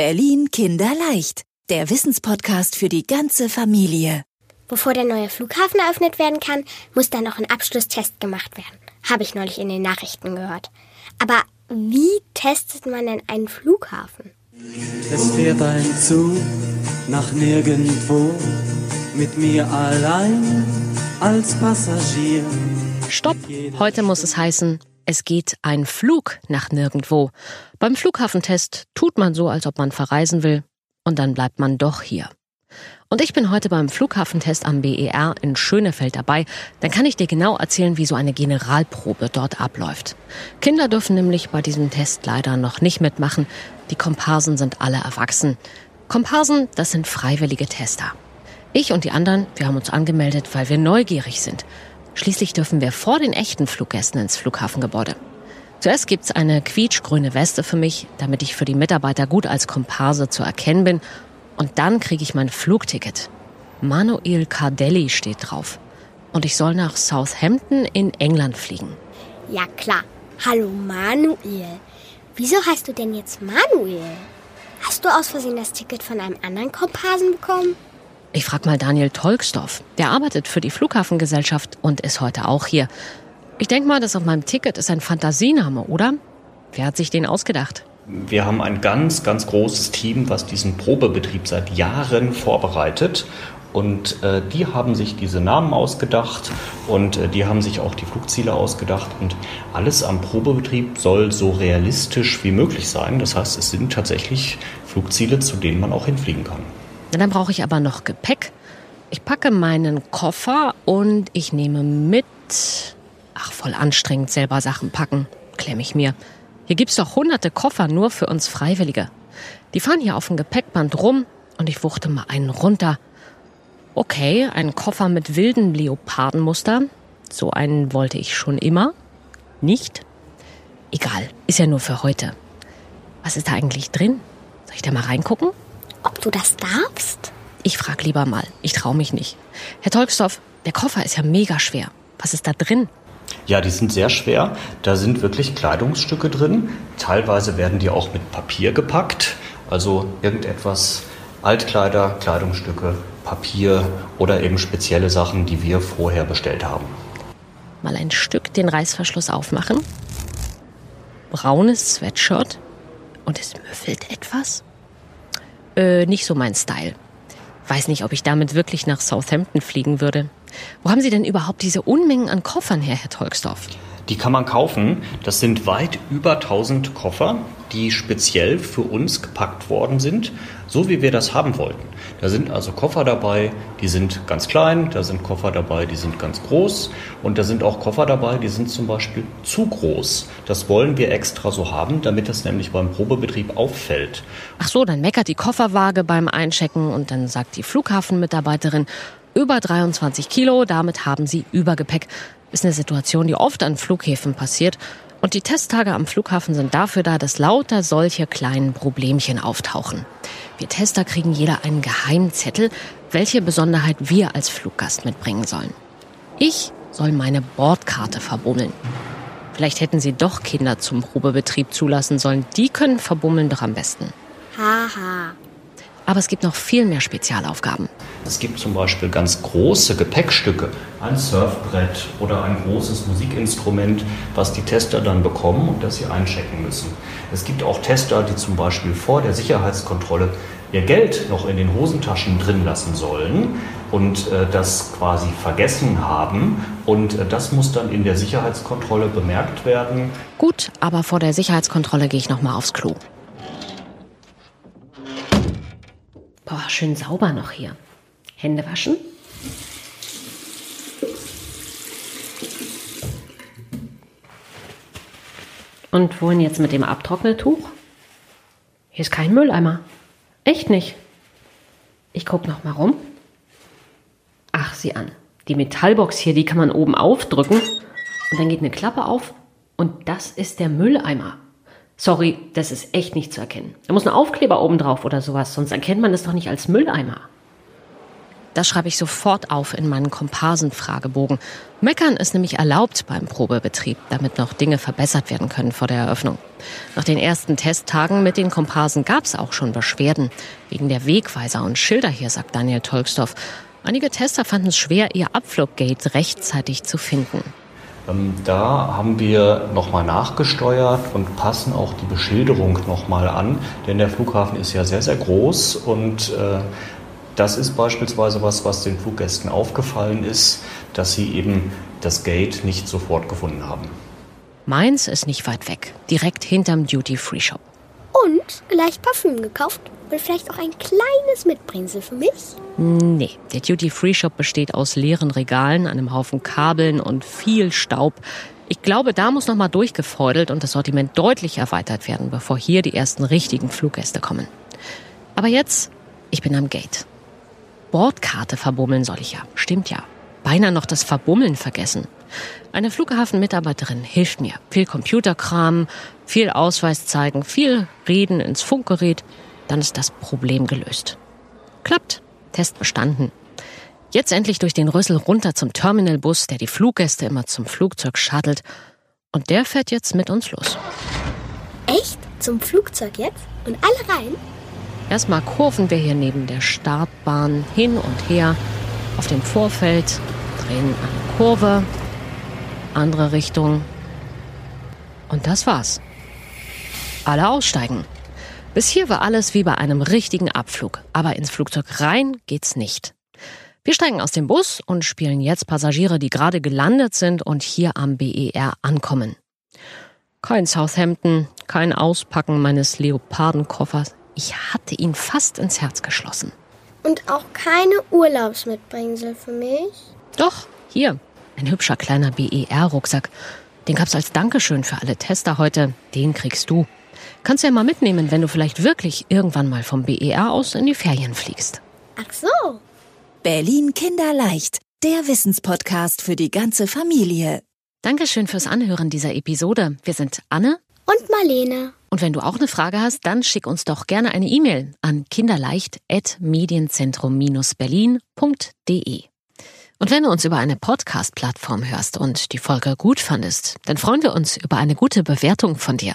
Berlin Kinderleicht, der Wissenspodcast für die ganze Familie. Bevor der neue Flughafen eröffnet werden kann, muss da noch ein Abschlusstest gemacht werden. Habe ich neulich in den Nachrichten gehört. Aber wie testet man denn einen Flughafen? Es fährt ein Zug nach nirgendwo mit mir allein als Passagier. Stopp! Heute muss es heißen, es geht ein Flug nach nirgendwo. Beim Flughafentest tut man so, als ob man verreisen will, und dann bleibt man doch hier. Und ich bin heute beim Flughafentest am BER in Schönefeld dabei. Dann kann ich dir genau erzählen, wie so eine Generalprobe dort abläuft. Kinder dürfen nämlich bei diesem Test leider noch nicht mitmachen. Die Komparsen sind alle erwachsen. Komparsen, das sind freiwillige Tester. Ich und die anderen, wir haben uns angemeldet, weil wir neugierig sind. Schließlich dürfen wir vor den echten Fluggästen ins Flughafengebäude. Zuerst gibt's eine quietschgrüne Weste für mich, damit ich für die Mitarbeiter gut als Komparse zu erkennen bin. Und dann kriege ich mein Flugticket. Manuel Cardelli steht drauf. Und ich soll nach Southampton in England fliegen. Ja klar. Hallo Manuel. Wieso heißt du denn jetzt Manuel? Hast du aus Versehen das Ticket von einem anderen Komparsen bekommen? Ich frag mal Daniel Tolksdorf. Der arbeitet für die Flughafengesellschaft und ist heute auch hier. Ich denke mal, das auf meinem Ticket ist ein Fantasiename, oder? Wer hat sich den ausgedacht? Wir haben ein ganz, ganz großes Team, was diesen Probebetrieb seit Jahren vorbereitet. Und äh, die haben sich diese Namen ausgedacht und äh, die haben sich auch die Flugziele ausgedacht. Und alles am Probebetrieb soll so realistisch wie möglich sein. Das heißt, es sind tatsächlich Flugziele, zu denen man auch hinfliegen kann. Dann brauche ich aber noch Gepäck. Ich packe meinen Koffer und ich nehme mit. Ach, voll anstrengend selber Sachen packen, klemme ich mir. Hier gibt's doch hunderte Koffer nur für uns Freiwillige. Die fahren hier auf dem Gepäckband rum und ich wuchte mal einen runter. Okay, ein Koffer mit wilden Leopardenmuster. So einen wollte ich schon immer. Nicht? Egal, ist ja nur für heute. Was ist da eigentlich drin? Soll ich da mal reingucken? Ob du das darfst? Ich frag lieber mal. Ich trau mich nicht. Herr Tolksdorf, der Koffer ist ja mega schwer. Was ist da drin? Ja, die sind sehr schwer. Da sind wirklich Kleidungsstücke drin. Teilweise werden die auch mit Papier gepackt. Also irgendetwas, Altkleider, Kleidungsstücke, Papier oder eben spezielle Sachen, die wir vorher bestellt haben. Mal ein Stück den Reißverschluss aufmachen. Braunes Sweatshirt. Und es müffelt etwas. Äh, nicht so mein Style. Weiß nicht, ob ich damit wirklich nach Southampton fliegen würde. Wo haben Sie denn überhaupt diese Unmengen an Koffern her, Herr Tolksdorf? Die kann man kaufen. Das sind weit über 1000 Koffer, die speziell für uns gepackt worden sind, so wie wir das haben wollten. Da sind also Koffer dabei, die sind ganz klein, da sind Koffer dabei, die sind ganz groß und da sind auch Koffer dabei, die sind zum Beispiel zu groß. Das wollen wir extra so haben, damit das nämlich beim Probebetrieb auffällt. Ach so, dann meckert die Kofferwaage beim Einchecken und dann sagt die Flughafenmitarbeiterin, über 23 Kilo, damit haben Sie Übergepäck. Ist eine Situation, die oft an Flughäfen passiert. Und die Testtage am Flughafen sind dafür da, dass lauter solche kleinen Problemchen auftauchen. Wir Tester kriegen jeder einen Geheimzettel, welche Besonderheit wir als Fluggast mitbringen sollen. Ich soll meine Bordkarte verbummeln. Vielleicht hätten Sie doch Kinder zum Probebetrieb zulassen sollen. Die können verbummeln doch am besten. Haha. Aber es gibt noch viel mehr Spezialaufgaben. Es gibt zum Beispiel ganz große Gepäckstücke, ein Surfbrett oder ein großes Musikinstrument, was die Tester dann bekommen und das sie einchecken müssen. Es gibt auch Tester, die zum Beispiel vor der Sicherheitskontrolle ihr Geld noch in den Hosentaschen drin lassen sollen und äh, das quasi vergessen haben. Und äh, das muss dann in der Sicherheitskontrolle bemerkt werden. Gut, aber vor der Sicherheitskontrolle gehe ich noch mal aufs Klo. Schön sauber noch hier. Hände waschen. Und wohin jetzt mit dem Abtrocknetuch? Hier ist kein Mülleimer. Echt nicht. Ich guck noch mal rum. Ach, sieh an. Die Metallbox hier, die kann man oben aufdrücken und dann geht eine Klappe auf und das ist der Mülleimer. Sorry, das ist echt nicht zu erkennen. Da muss ein Aufkleber oben drauf oder sowas, sonst erkennt man das doch nicht als Mülleimer. Das schreibe ich sofort auf in meinen Komparsen-Fragebogen. Meckern ist nämlich erlaubt beim Probebetrieb, damit noch Dinge verbessert werden können vor der Eröffnung. Nach den ersten Testtagen mit den Komparsen gab es auch schon Beschwerden. Wegen der Wegweiser und Schilder hier, sagt Daniel Tolksdorf. Einige Tester fanden es schwer, ihr Abfluggate rechtzeitig zu finden. Ähm, da haben wir nochmal nachgesteuert und passen auch die Beschilderung nochmal an, denn der Flughafen ist ja sehr, sehr groß und äh, das ist beispielsweise was, was den Fluggästen aufgefallen ist, dass sie eben das Gate nicht sofort gefunden haben. Meins ist nicht weit weg, direkt hinterm Duty-Free-Shop. Und gleich Parfüm gekauft und vielleicht auch ein kleines Mitbringsel für mich? Nee, der Duty-Free-Shop besteht aus leeren Regalen, einem Haufen Kabeln und viel Staub. Ich glaube, da muss noch mal durchgefeudelt und das Sortiment deutlich erweitert werden, bevor hier die ersten richtigen Fluggäste kommen. Aber jetzt, ich bin am Gate. Bordkarte verbummeln soll ich ja. Stimmt ja. Beinahe noch das Verbummeln vergessen. Eine Flughafenmitarbeiterin hilft mir. Viel Computerkram, viel Ausweis zeigen, viel Reden ins Funkgerät. Dann ist das Problem gelöst. Klappt. Test bestanden. Jetzt endlich durch den Rüssel runter zum Terminalbus, der die Fluggäste immer zum Flugzeug schattelt. Und der fährt jetzt mit uns los. Echt? Zum Flugzeug jetzt? Und alle rein? Erstmal kurven wir hier neben der Startbahn hin und her auf dem Vorfeld, drehen eine Kurve, andere Richtung. Und das war's. Alle aussteigen. Bis hier war alles wie bei einem richtigen Abflug, aber ins Flugzeug rein geht's nicht. Wir steigen aus dem Bus und spielen jetzt Passagiere, die gerade gelandet sind und hier am BER ankommen. Kein Southampton, kein Auspacken meines Leopardenkoffers, ich hatte ihn fast ins Herz geschlossen. Und auch keine Urlaubsmitbringsel für mich? Doch, hier. Ein hübscher kleiner BER-Rucksack. Den gab's als Dankeschön für alle Tester heute. Den kriegst du. Kannst ja mal mitnehmen, wenn du vielleicht wirklich irgendwann mal vom BER aus in die Ferien fliegst. Ach so. Berlin Kinderleicht, der Wissenspodcast für die ganze Familie. Dankeschön fürs Anhören dieser Episode. Wir sind Anne und Marlene. Und wenn du auch eine Frage hast, dann schick uns doch gerne eine E-Mail an kinderleicht.medienzentrum-berlin.de. Und wenn du uns über eine Podcast-Plattform hörst und die Folge gut fandest, dann freuen wir uns über eine gute Bewertung von dir.